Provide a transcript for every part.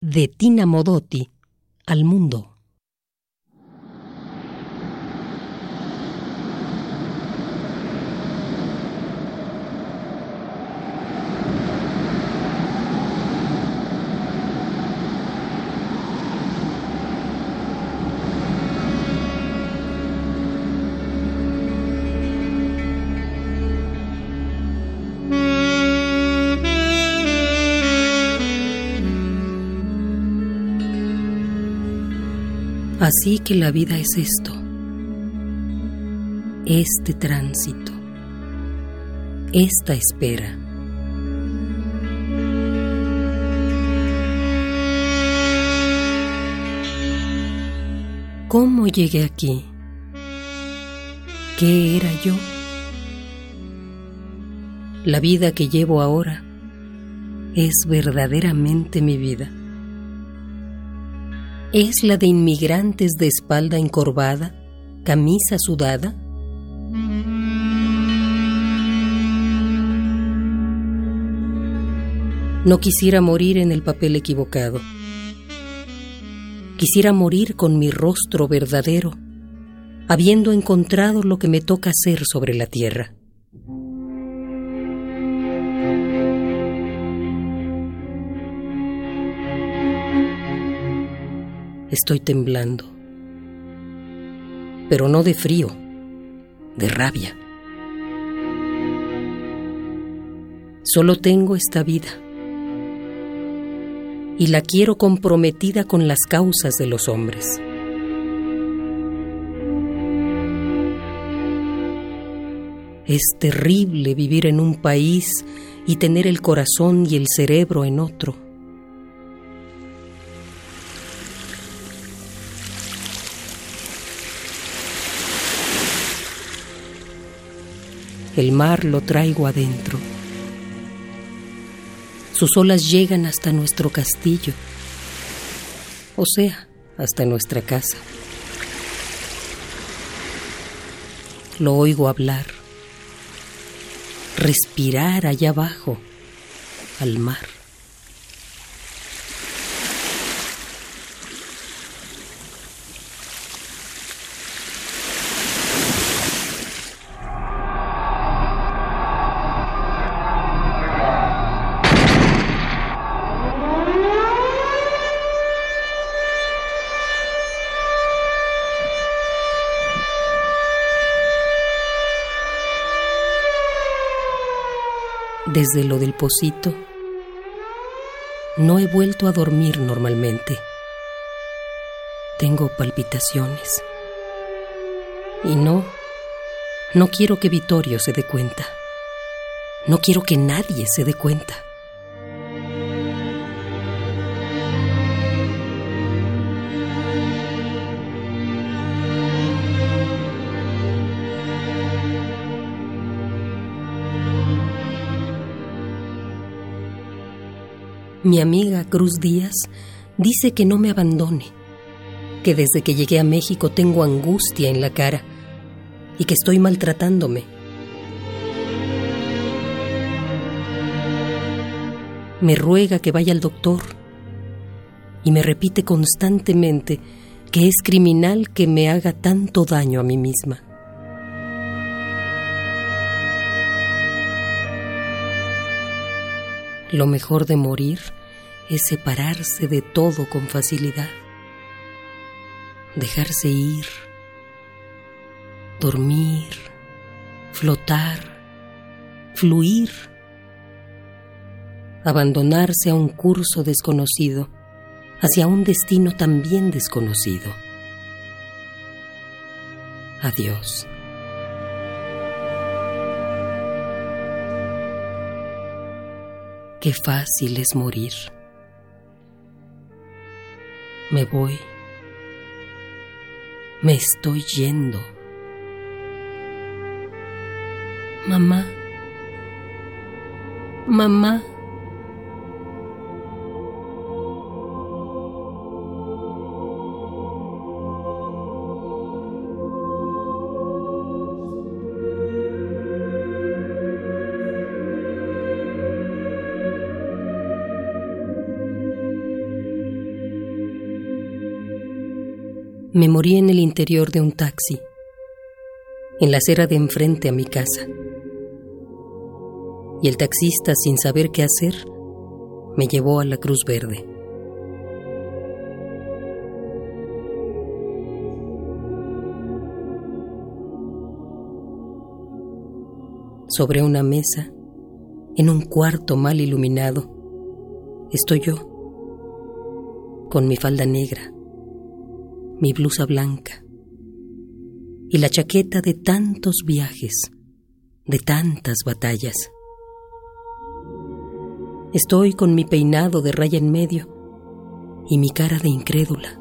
de Tina Modotti al mundo. Así que la vida es esto, este tránsito, esta espera. ¿Cómo llegué aquí? ¿Qué era yo? La vida que llevo ahora es verdaderamente mi vida es la de inmigrantes de espalda encorvada, camisa sudada? No quisiera morir en el papel equivocado. Quisiera morir con mi rostro verdadero, habiendo encontrado lo que me toca hacer sobre la tierra. Estoy temblando. Pero no de frío, de rabia. Solo tengo esta vida. Y la quiero comprometida con las causas de los hombres. Es terrible vivir en un país y tener el corazón y el cerebro en otro. El mar lo traigo adentro. Sus olas llegan hasta nuestro castillo, o sea, hasta nuestra casa. Lo oigo hablar, respirar allá abajo, al mar. Desde lo del pocito, no he vuelto a dormir normalmente. Tengo palpitaciones. Y no, no quiero que Vittorio se dé cuenta. No quiero que nadie se dé cuenta. Mi amiga Cruz Díaz dice que no me abandone, que desde que llegué a México tengo angustia en la cara y que estoy maltratándome. Me ruega que vaya al doctor y me repite constantemente que es criminal que me haga tanto daño a mí misma. Lo mejor de morir es separarse de todo con facilidad, dejarse ir, dormir, flotar, fluir, abandonarse a un curso desconocido, hacia un destino también desconocido. Adiós. Qué fácil es morir. Me voy. Me estoy yendo. Mamá. Mamá. Me morí en el interior de un taxi, en la acera de enfrente a mi casa. Y el taxista, sin saber qué hacer, me llevó a la Cruz Verde. Sobre una mesa, en un cuarto mal iluminado, estoy yo, con mi falda negra, mi blusa blanca y la chaqueta de tantos viajes, de tantas batallas. Estoy con mi peinado de raya en medio y mi cara de incrédula.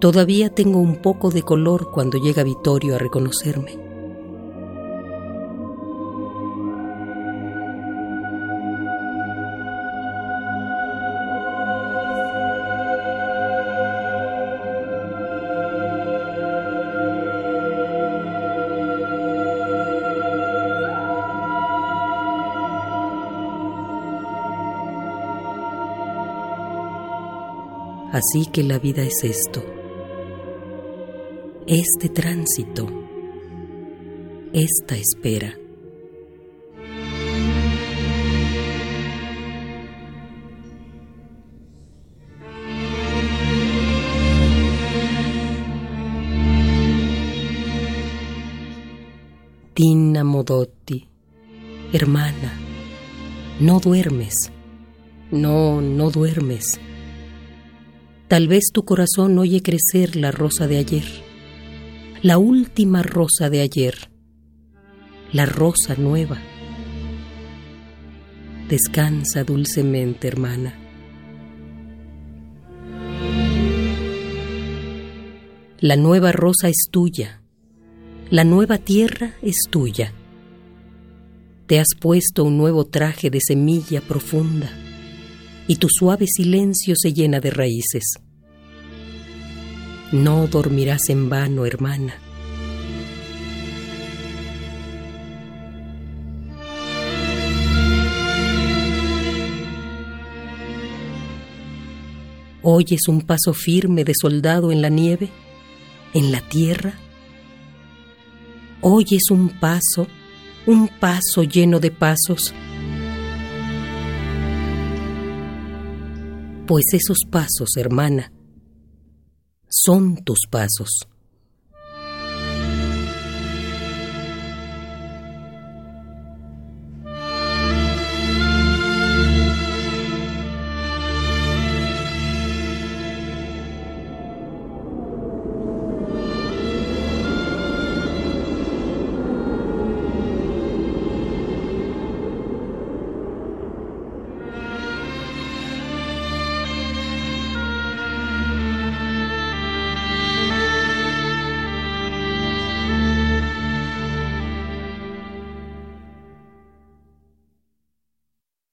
Todavía tengo un poco de color cuando llega Vittorio a reconocerme. Así que la vida es esto este tránsito, esta espera. Tina Modotti, hermana, no duermes, no, no duermes. Tal vez tu corazón oye crecer la rosa de ayer la última rosa de ayer, la rosa nueva. Descansa dulcemente, hermana. La nueva rosa es tuya, la nueva tierra es tuya. Te has puesto un nuevo traje de semilla profunda y tu suave silencio se llena de raíces. No dormirás en vano, hermana. ¿Oyes un paso firme de soldado en la nieve, en la tierra? ¿Oyes un paso, un paso lleno de pasos? Pues esos pasos, hermana, son tus pasos.